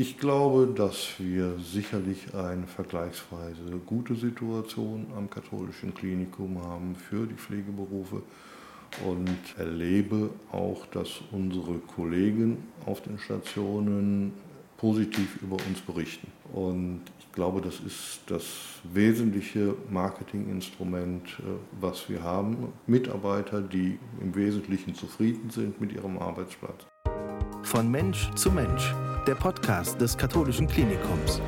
Ich glaube, dass wir sicherlich eine vergleichsweise gute Situation am katholischen Klinikum haben für die Pflegeberufe und erlebe auch, dass unsere Kollegen auf den Stationen positiv über uns berichten. Und ich glaube, das ist das wesentliche Marketinginstrument, äh, was wir haben. Mitarbeiter, die im Wesentlichen zufrieden sind mit ihrem Arbeitsplatz. Von Mensch zu Mensch, der Podcast des katholischen Klinikums.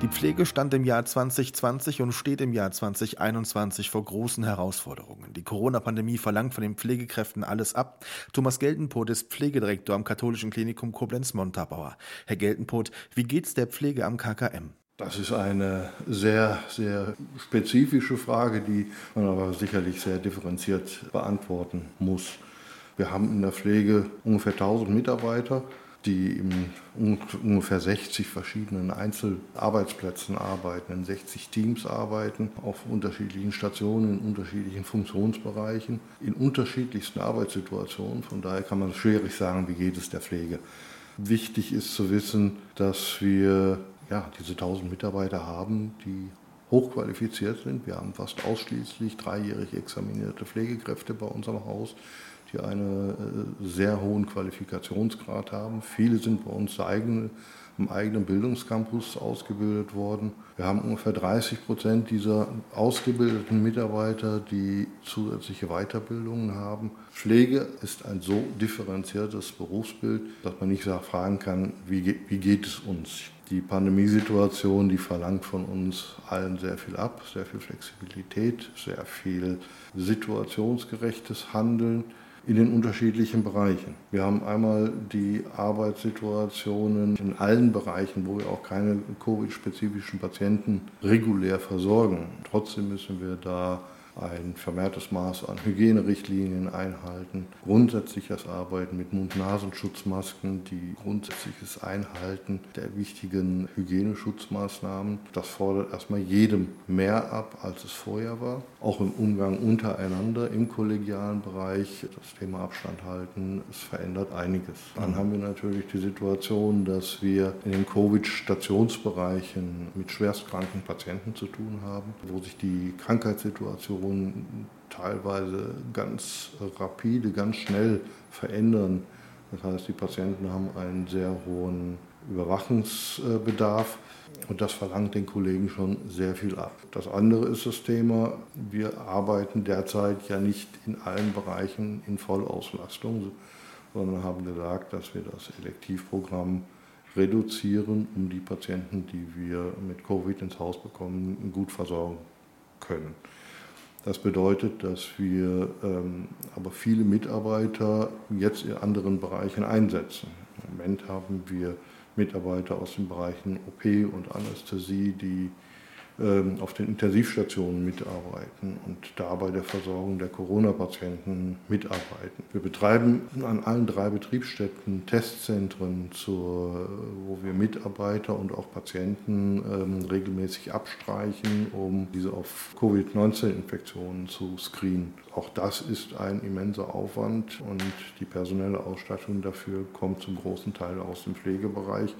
Die Pflege stand im Jahr 2020 und steht im Jahr 2021 vor großen Herausforderungen. Die Corona-Pandemie verlangt von den Pflegekräften alles ab. Thomas Geltenpoth ist Pflegedirektor am katholischen Klinikum Koblenz-Montabaur. Herr Geltenpoth, wie geht's der Pflege am KKM? Das ist eine sehr, sehr spezifische Frage, die man aber sicherlich sehr differenziert beantworten muss. Wir haben in der Pflege ungefähr 1000 Mitarbeiter, die in ungefähr 60 verschiedenen Einzelarbeitsplätzen arbeiten, in 60 Teams arbeiten, auf unterschiedlichen Stationen, in unterschiedlichen Funktionsbereichen, in unterschiedlichsten Arbeitssituationen. Von daher kann man schwierig sagen, wie geht es der Pflege. Wichtig ist zu wissen, dass wir ja, diese 1000 Mitarbeiter haben, die hochqualifiziert sind. Wir haben fast ausschließlich dreijährig examinierte Pflegekräfte bei unserem Haus, die einen äh, sehr hohen Qualifikationsgrad haben. Viele sind bei uns eigene, im eigenen Bildungscampus ausgebildet worden. Wir haben ungefähr 30 Prozent dieser ausgebildeten Mitarbeiter, die zusätzliche Weiterbildungen haben. Pflege ist ein so differenziertes Berufsbild, dass man nicht fragen kann, wie, wie geht es uns? Die Pandemiesituation, die verlangt von uns allen sehr viel ab, sehr viel Flexibilität, sehr viel situationsgerechtes Handeln in den unterschiedlichen Bereichen. Wir haben einmal die Arbeitssituationen in allen Bereichen, wo wir auch keine Covid-spezifischen Patienten regulär versorgen. Trotzdem müssen wir da ein vermehrtes Maß an Hygienerichtlinien einhalten, grundsätzliches Arbeiten mit Mund-Nasenschutzmasken, die grundsätzliches Einhalten der wichtigen Hygieneschutzmaßnahmen. Das fordert erstmal jedem mehr ab, als es vorher war. Auch im Umgang untereinander im kollegialen Bereich, das Thema Abstand halten, es verändert einiges. Dann haben wir natürlich die Situation, dass wir in den Covid-Stationsbereichen mit schwerstkranken Patienten zu tun haben, wo sich die Krankheitssituation Situationen teilweise ganz rapide, ganz schnell verändern. Das heißt, die Patienten haben einen sehr hohen Überwachungsbedarf und das verlangt den Kollegen schon sehr viel ab. Das andere ist das Thema, wir arbeiten derzeit ja nicht in allen Bereichen in Vollauslastung, sondern haben gesagt, dass wir das Elektivprogramm reduzieren, um die Patienten, die wir mit Covid ins Haus bekommen, gut versorgen können. Das bedeutet, dass wir ähm, aber viele Mitarbeiter jetzt in anderen Bereichen einsetzen. Im Moment haben wir Mitarbeiter aus den Bereichen OP und Anästhesie, die auf den Intensivstationen mitarbeiten und da bei der Versorgung der Corona-Patienten mitarbeiten. Wir betreiben an allen drei Betriebsstätten Testzentren, zur, wo wir Mitarbeiter und auch Patienten ähm, regelmäßig abstreichen, um diese auf Covid-19-Infektionen zu screenen. Auch das ist ein immenser Aufwand und die personelle Ausstattung dafür kommt zum großen Teil aus dem Pflegebereich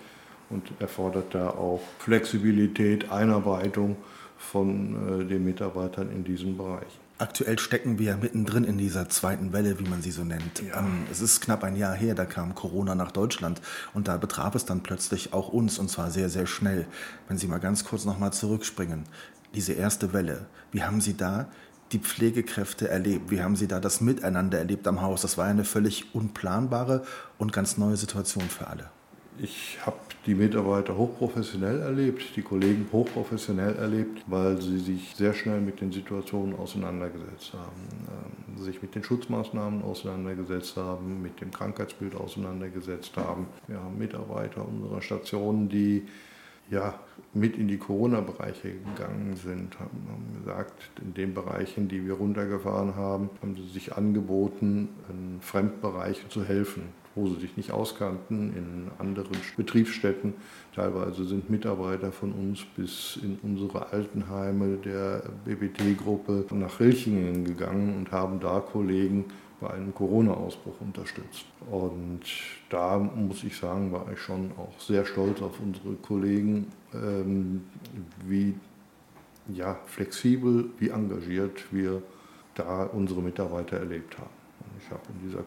und erfordert da auch Flexibilität, Einarbeitung von äh, den Mitarbeitern in diesem Bereich. Aktuell stecken wir mittendrin in dieser zweiten Welle, wie man sie so nennt. Ja. Ähm, es ist knapp ein Jahr her, da kam Corona nach Deutschland und da betraf es dann plötzlich auch uns und zwar sehr, sehr schnell. Wenn Sie mal ganz kurz nochmal zurückspringen, diese erste Welle, wie haben Sie da die Pflegekräfte erlebt? Wie haben Sie da das Miteinander erlebt am Haus? Das war eine völlig unplanbare und ganz neue Situation für alle. Ich habe die Mitarbeiter hochprofessionell erlebt, die Kollegen hochprofessionell erlebt, weil sie sich sehr schnell mit den Situationen auseinandergesetzt haben, ähm, sich mit den Schutzmaßnahmen auseinandergesetzt haben, mit dem Krankheitsbild auseinandergesetzt haben. Wir haben Mitarbeiter unserer Station, die ja, mit in die Corona-Bereiche gegangen sind, haben, haben, gesagt, in den Bereichen, die wir runtergefahren haben, haben sie sich angeboten, in Fremdbereichen zu helfen, wo sie sich nicht auskannten, in anderen Betriebsstätten. Teilweise sind Mitarbeiter von uns bis in unsere Altenheime der BBT-Gruppe nach Rilchingen gegangen und haben da Kollegen bei einem Corona-Ausbruch unterstützt. Und da muss ich sagen, war ich schon auch sehr stolz auf unsere Kollegen, ähm, wie ja, flexibel, wie engagiert wir da unsere Mitarbeiter erlebt haben. Ich habe in dieser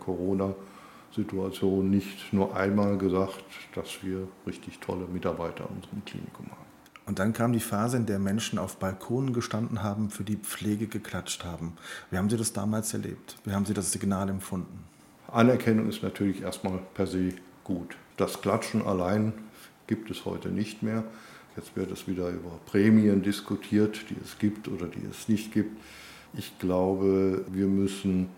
Corona-Situation nicht nur einmal gesagt, dass wir richtig tolle Mitarbeiter in unserem Klinikum haben. Und dann kam die Phase, in der Menschen auf Balkonen gestanden haben, für die Pflege geklatscht haben. Wie haben Sie das damals erlebt? Wie haben Sie das Signal empfunden? Anerkennung ist natürlich erstmal per se gut. Das Klatschen allein gibt es heute nicht mehr. Jetzt wird es wieder über Prämien diskutiert, die es gibt oder die es nicht gibt. Ich glaube, wir müssen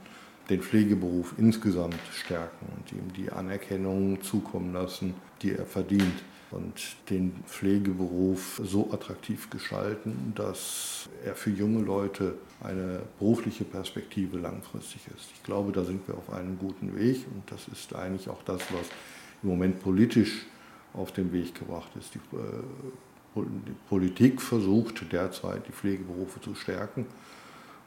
den Pflegeberuf insgesamt stärken und ihm die Anerkennung zukommen lassen, die er verdient und den Pflegeberuf so attraktiv gestalten, dass er für junge Leute eine berufliche Perspektive langfristig ist. Ich glaube, da sind wir auf einem guten Weg und das ist eigentlich auch das, was im Moment politisch auf den Weg gebracht ist. Die, äh, die Politik versucht derzeit, die Pflegeberufe zu stärken.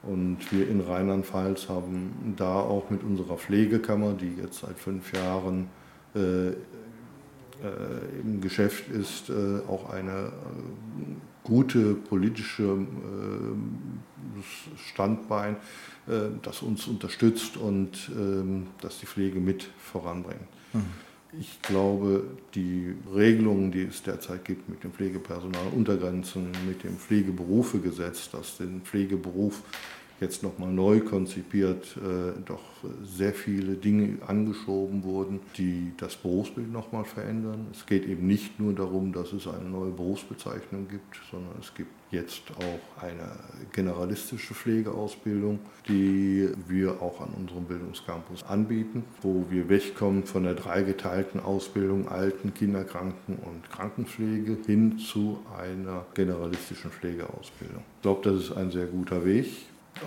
Und wir in Rheinland-Pfalz haben da auch mit unserer Pflegekammer, die jetzt seit fünf Jahren äh, äh, im Geschäft ist, äh, auch eine äh, gute politische Standbein, das uns unterstützt und ähm, das die Pflege mit voranbringt. Mhm. Ich glaube, die Regelungen, die es derzeit gibt mit dem Pflegepersonal, Untergrenzen, mit dem Pflegeberufegesetz, das den Pflegeberuf jetzt nochmal neu konzipiert, äh, doch sehr viele Dinge angeschoben wurden, die das Berufsbild nochmal verändern. Es geht eben nicht nur darum, dass es eine neue Berufsbezeichnung gibt, sondern es gibt jetzt auch eine generalistische Pflegeausbildung, die wir auch an unserem Bildungscampus anbieten, wo wir wegkommen von der dreigeteilten Ausbildung Alten-, Kinderkranken- und Krankenpflege hin zu einer generalistischen Pflegeausbildung. Ich glaube, das ist ein sehr guter Weg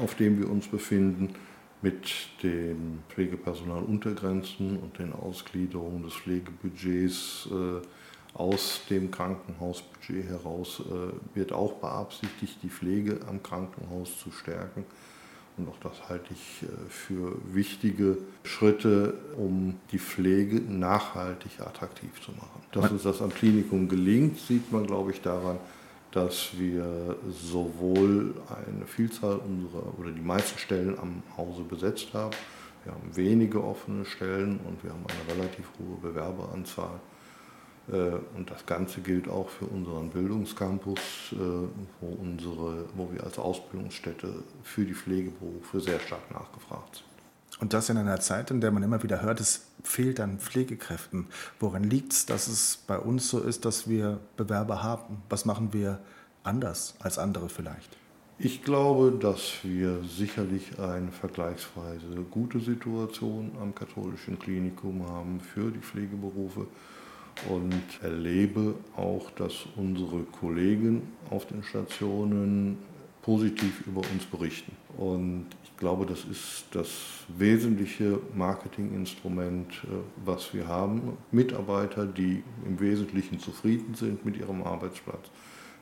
auf dem wir uns befinden, mit den Pflegepersonaluntergrenzen und den Ausgliederungen des Pflegebudgets äh, aus dem Krankenhausbudget heraus äh, wird auch beabsichtigt, die Pflege am Krankenhaus zu stärken. Und auch das halte ich äh, für wichtige Schritte, um die Pflege nachhaltig attraktiv zu machen. Dass uns das am Klinikum gelingt, sieht man, glaube ich, daran, dass wir sowohl eine Vielzahl unserer oder die meisten Stellen am Hause besetzt haben. Wir haben wenige offene Stellen und wir haben eine relativ hohe Bewerberanzahl. Äh, und das Ganze gilt auch für unseren Bildungscampus, äh, wo, unsere, wo wir als Ausbildungsstätte für die Pflegeberufe sehr stark nachgefragt sind. Und das in einer Zeit, in der man immer wieder hört, es fehlt an Pflegekräften. Woran liegt es, dass es bei uns so ist, dass wir Bewerber haben? Was machen wir anders als andere vielleicht? Ich glaube, dass wir sicherlich eine vergleichsweise gute Situation am katholischen Klinikum haben für die Pflegeberufe und erlebe auch, dass unsere Kollegen auf den Stationen positiv über uns berichten. Und ich glaube, das ist das wesentliche Marketinginstrument, äh, was wir haben. Mitarbeiter, die im Wesentlichen zufrieden sind mit ihrem Arbeitsplatz.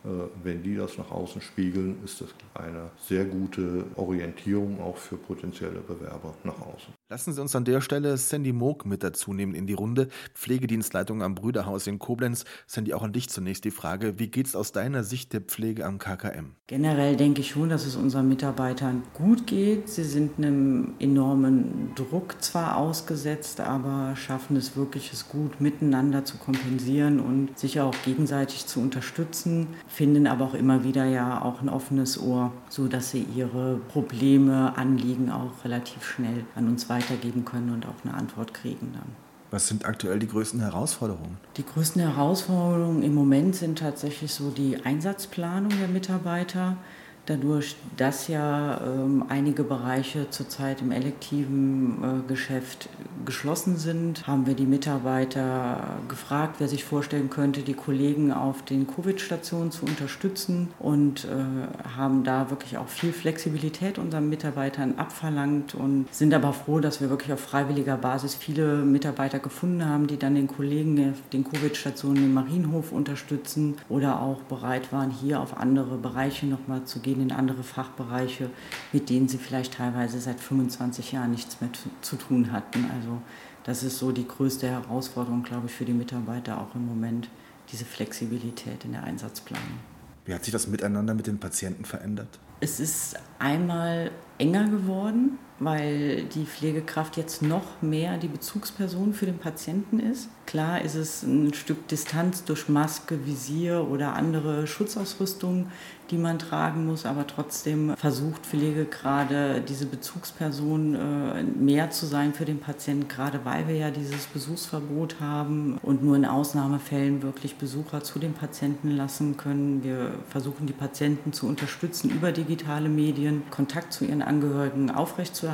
Äh, wenn die das nach außen spiegeln, ist das eine sehr gute Orientierung auch für potenzielle Bewerber nach außen. Lassen Sie uns an der Stelle Sandy Moog mit dazu nehmen in die Runde. Pflegedienstleitung am Brüderhaus in Koblenz. Sandy, auch an dich zunächst die Frage, wie geht es aus deiner Sicht der Pflege am KKM? Generell denke ich schon, dass es unseren Mitarbeitern gut geht. Sie sind einem enormen Druck zwar ausgesetzt, aber schaffen es wirklich, es gut miteinander zu kompensieren und sich auch gegenseitig zu unterstützen, finden aber auch immer wieder ja auch ein offenes Ohr, sodass sie ihre Probleme, Anliegen auch relativ schnell an uns weitergeben weitergeben können und auch eine Antwort kriegen dann. Was sind aktuell die größten Herausforderungen? Die größten Herausforderungen im Moment sind tatsächlich so die Einsatzplanung der Mitarbeiter, Dadurch, dass ja ähm, einige Bereiche zurzeit im elektiven äh, Geschäft geschlossen sind, haben wir die Mitarbeiter gefragt, wer sich vorstellen könnte, die Kollegen auf den Covid-Stationen zu unterstützen und äh, haben da wirklich auch viel Flexibilität unseren Mitarbeitern abverlangt und sind aber froh, dass wir wirklich auf freiwilliger Basis viele Mitarbeiter gefunden haben, die dann den Kollegen auf den Covid-Stationen im Marienhof unterstützen oder auch bereit waren, hier auf andere Bereiche nochmal zu gehen, in andere Fachbereiche, mit denen sie vielleicht teilweise seit 25 Jahren nichts mehr zu tun hatten. Also das ist so die größte Herausforderung, glaube ich, für die Mitarbeiter auch im Moment, diese Flexibilität in der Einsatzplanung. Wie hat sich das Miteinander mit den Patienten verändert? Es ist einmal enger geworden, weil die Pflegekraft jetzt noch mehr die Bezugsperson für den Patienten ist. Klar ist es ein Stück Distanz durch Maske, Visier oder andere Schutzausrüstung, die man tragen muss, aber trotzdem versucht Pflege gerade diese Bezugsperson äh, mehr zu sein für den Patienten, gerade weil wir ja dieses Besuchsverbot haben und nur in Ausnahmefällen wirklich Besucher zu den Patienten lassen können. Wir versuchen die Patienten zu unterstützen über digitale Medien, Kontakt zu ihren Angehörigen aufrechtzuerhalten.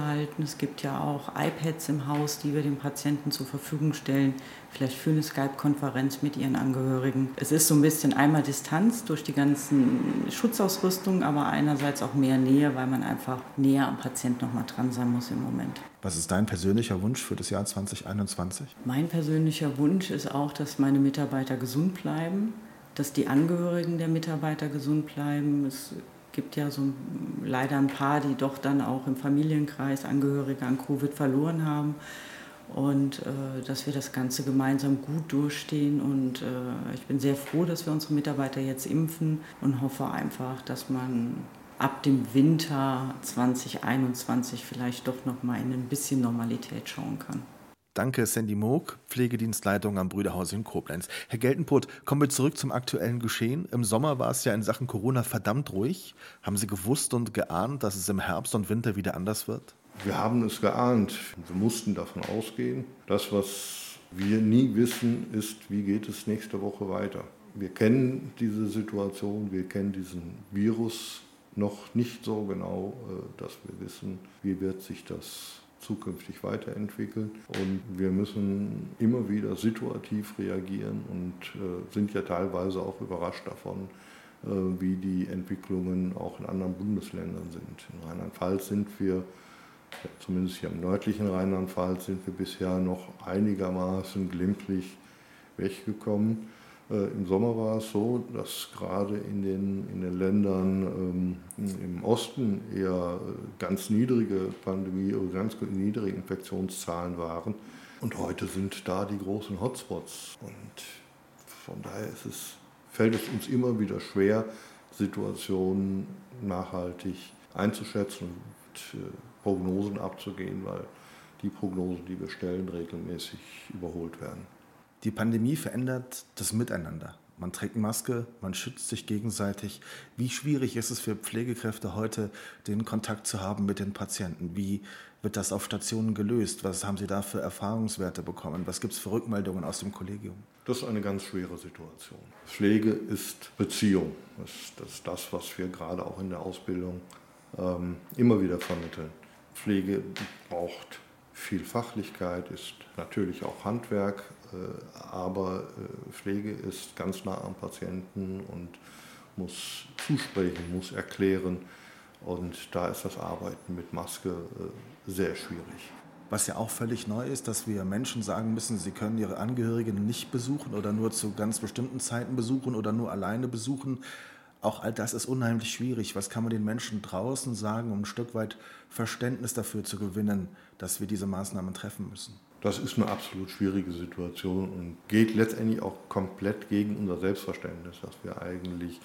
Es gibt ja auch iPads im Haus, die wir den Patienten zur Verfügung stellen, vielleicht für eine Skype-Konferenz mit ihren Angehörigen. Es ist so ein bisschen einmal Distanz durch die ganzen Schutzausrüstung, aber einerseits auch mehr Nähe, weil man einfach näher am Patient noch mal dran sein muss im Moment. Was ist dein persönlicher Wunsch für das Jahr 2021? Mein persönlicher Wunsch ist auch, dass meine Mitarbeiter gesund bleiben, dass die Angehörigen der Mitarbeiter gesund bleiben. Es gibt ja so leider ein paar, die doch dann auch im Familienkreis Angehörige an Covid verloren haben und äh, dass wir das Ganze gemeinsam gut durchstehen. Und äh, ich bin sehr froh, dass wir unsere Mitarbeiter jetzt impfen und hoffe einfach, dass man ab dem Winter 2021 vielleicht doch noch mal in ein bisschen Normalität schauen kann. Danke, Sandy Moog, Pflegedienstleitung am Brüderhaus in Koblenz. Herr Geltenbrot, kommen wir zurück zum aktuellen Geschehen. Im Sommer war es ja in Sachen Corona verdammt ruhig. Haben Sie gewusst und geahnt, dass es im Herbst und Winter wieder anders wird? Wir haben es geahnt. Wir mussten davon ausgehen. Das, was wir nie wissen, ist, wie geht es nächste Woche weiter. Wir kennen diese Situation, wir kennen diesen Virus noch nicht so genau, äh, dass wir wissen, wie wird sich das zukünftig weiterentwickeln. Und wir müssen immer wieder situativ reagieren und äh, sind ja teilweise auch überrascht davon, äh, wie die Entwicklungen auch in anderen Bundesländern sind. In Rheinland-Pfalz sind wir zumindest hier im nördlichen Rheinland-Pfalz sind wir bisher noch einigermaßen glimpflich weggekommen. Äh, Im Sommer war es so, dass gerade in den, in den Ländern ähm, im Osten eher äh, ganz niedrige Pandemie oder ganz niedrige Infektionszahlen waren. Und heute sind da die großen Hotspots. Und von daher es, fällt es uns immer wieder schwer, Situationen nachhaltig einzuschätzen und äh, Prognosen abzugehen, weil die Prognosen, die wir stellen, regelmäßig überholt werden. Die Pandemie verändert das Miteinander. Man trägt Maske, man schützt sich gegenseitig. Wie schwierig ist es für Pflegekräfte heute, den Kontakt zu haben mit den Patienten? Wie wird das auf Stationen gelöst? Was haben Sie da für Erfahrungswerte bekommen? Was gibt es für Rückmeldungen aus dem Kollegium? Das ist eine ganz schwere Situation. Pflege ist Beziehung. Das, ist das, was wir gerade auch in der Ausbildung ähm, immer wieder vermitteln. Pflege braucht viel Fachlichkeit, ist natürlich auch Handwerk, aber äh, Pflege ist ganz nah am Patienten und muss zusprechen, muss erklären. Und da ist das Arbeiten mit Maske äh, sehr schwierig. Was ja auch völlig neu ist, dass wir Menschen sagen müssen, sie können ihre Angehörigen nicht besuchen oder nur zu ganz bestimmten Zeiten besuchen oder nur alleine besuchen auch all das ist unheimlich schwierig. Was kann man den Menschen draußen sagen, um ein Stück weit Verständnis dafür zu gewinnen, dass wir diese Maßnahmen treffen müssen? Das ist eine absolut schwierige Situation und geht letztendlich auch komplett gegen unser Selbstverständnis, dass wir eigentlich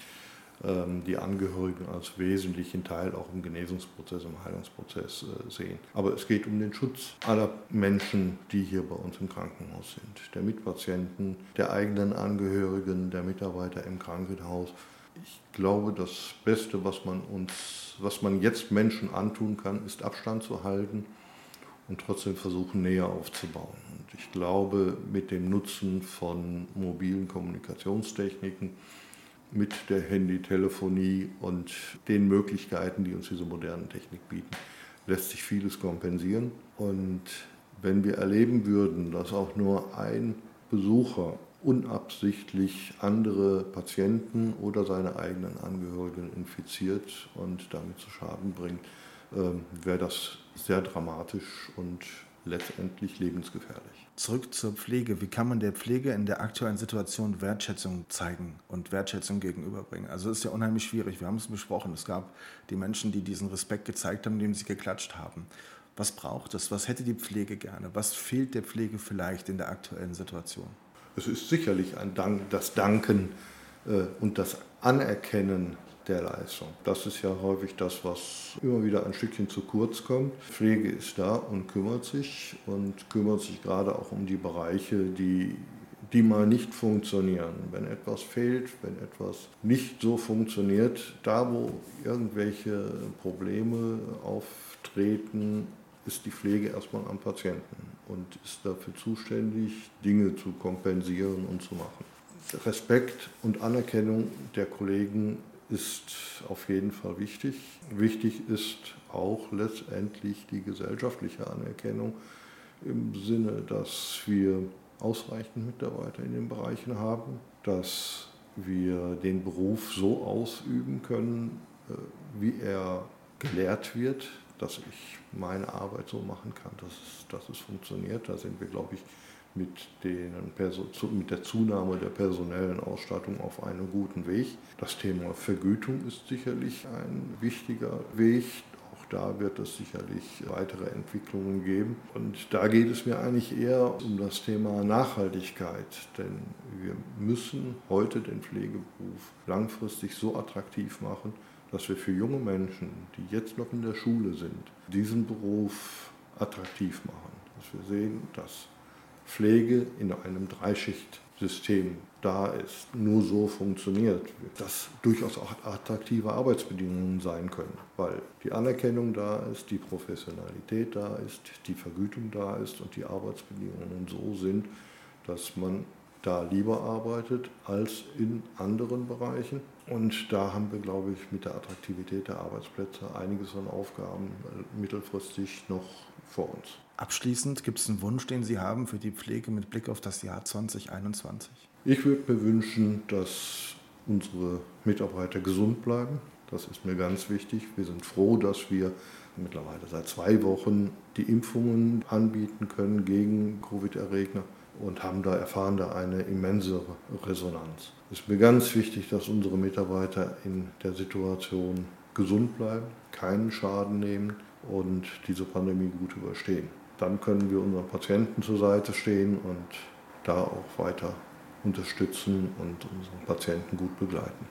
ähm, die Angehörigen als wesentlichen Teil auch im Genesungsprozess, im Heilungsprozess äh, sehen. Aber es geht um den Schutz aller Menschen, die hier bei uns im Krankenhaus sind, der Mitpatienten, der eigenen Angehörigen, der Mitarbeiter im Krankenhaus ich glaube, das Beste, was man uns, was man jetzt Menschen antun kann, ist Abstand zu halten und trotzdem versuchen, näher aufzubauen. Und ich glaube, mit dem Nutzen von mobilen Kommunikationstechniken mit der Handytelefonie und den Möglichkeiten, die uns diese moderne Technik bieten, lässt sich vieles kompensieren. Und wenn wir erleben würden, dass auch nur ein Besucher unabsichtlich andere Patienten oder seine eigenen Angehörigen infiziert und damit zu Schaden bringt, ähm, wäre das sehr dramatisch und letztendlich lebensgefährlich. Zurück zur Pflege. Wie kann man der Pflege in der aktuellen Situation Wertschätzung zeigen und Wertschätzung gegenüberbringen? Also es ist ja unheimlich schwierig. Wir haben es besprochen. Es gab die Menschen, die diesen Respekt gezeigt haben, indem sie geklatscht haben. Was braucht es? Was hätte die Pflege gerne? Was fehlt der Pflege vielleicht in der aktuellen Situation? Es ist sicherlich ein Dank, das Danken äh, und das Anerkennen der Leistung. Das ist ja häufig das, was immer wieder ein Stückchen zu kurz kommt. Pflege ist da und kümmert sich und kümmert sich gerade auch um die Bereiche, die die mal nicht funktionieren. Wenn etwas fehlt, wenn etwas nicht so funktioniert, da wo irgendwelche Probleme auftreten, ist die Pflege erstmal am Patienten und ist dafür zuständig, Dinge zu kompensieren und zu machen. Respekt und Anerkennung der Kollegen ist auf jeden Fall wichtig. Wichtig ist auch letztendlich die gesellschaftliche Anerkennung im Sinne, dass wir ausreichend Mitarbeiter in den Bereichen haben, dass wir den Beruf so ausüben können, äh, wie er gelehrt wird, dass ich meine Arbeit so machen kann, dass es, dass es funktioniert. Da sind wir, glaube ich, mit, den, mit der Zunahme der personellen Ausstattung auf einem guten Weg. Das Thema Vergütung ist sicherlich ein wichtiger Weg. Auch da wird es sicherlich weitere Entwicklungen geben. Und da geht es mir eigentlich eher um das Thema Nachhaltigkeit. Denn wir müssen heute den Pflegeberuf langfristig so attraktiv machen, dass wir für junge Menschen, die jetzt noch in der Schule sind, diesen Beruf attraktiv machen. Dass wir sehen, dass Pflege in einem Dreischichtsystem da ist, nur so funktioniert, dass durchaus auch attraktive Arbeitsbedingungen sein können, weil die Anerkennung da ist, die Professionalität da ist, die Vergütung da ist und die Arbeitsbedingungen so sind, dass man da lieber arbeitet als in anderen Bereichen. Und da haben wir, glaube ich, mit der Attraktivität der Arbeitsplätze einiges an Aufgaben mittelfristig noch vor uns. Abschließend gibt es einen Wunsch, den Sie haben für die Pflege mit Blick auf das Jahr 2021? Ich würde mir wünschen, dass unsere Mitarbeiter gesund bleiben. Das ist mir ganz wichtig. Wir sind froh, dass wir mittlerweile seit zwei Wochen die Impfungen anbieten können gegen Covid-Erreger und haben da erfahren da eine immense Resonanz. Es ist mir ganz wichtig, dass unsere Mitarbeiter in der Situation gesund bleiben, keinen Schaden nehmen und diese Pandemie gut überstehen dann können wir unseren Patienten zur Seite stehen und da auch weiter unterstützen und unsere Patienten gut begleiten.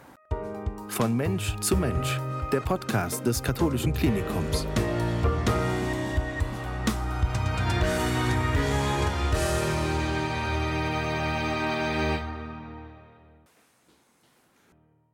Von Mensch zu Mensch, der Podcast des Katholischen Klinikums.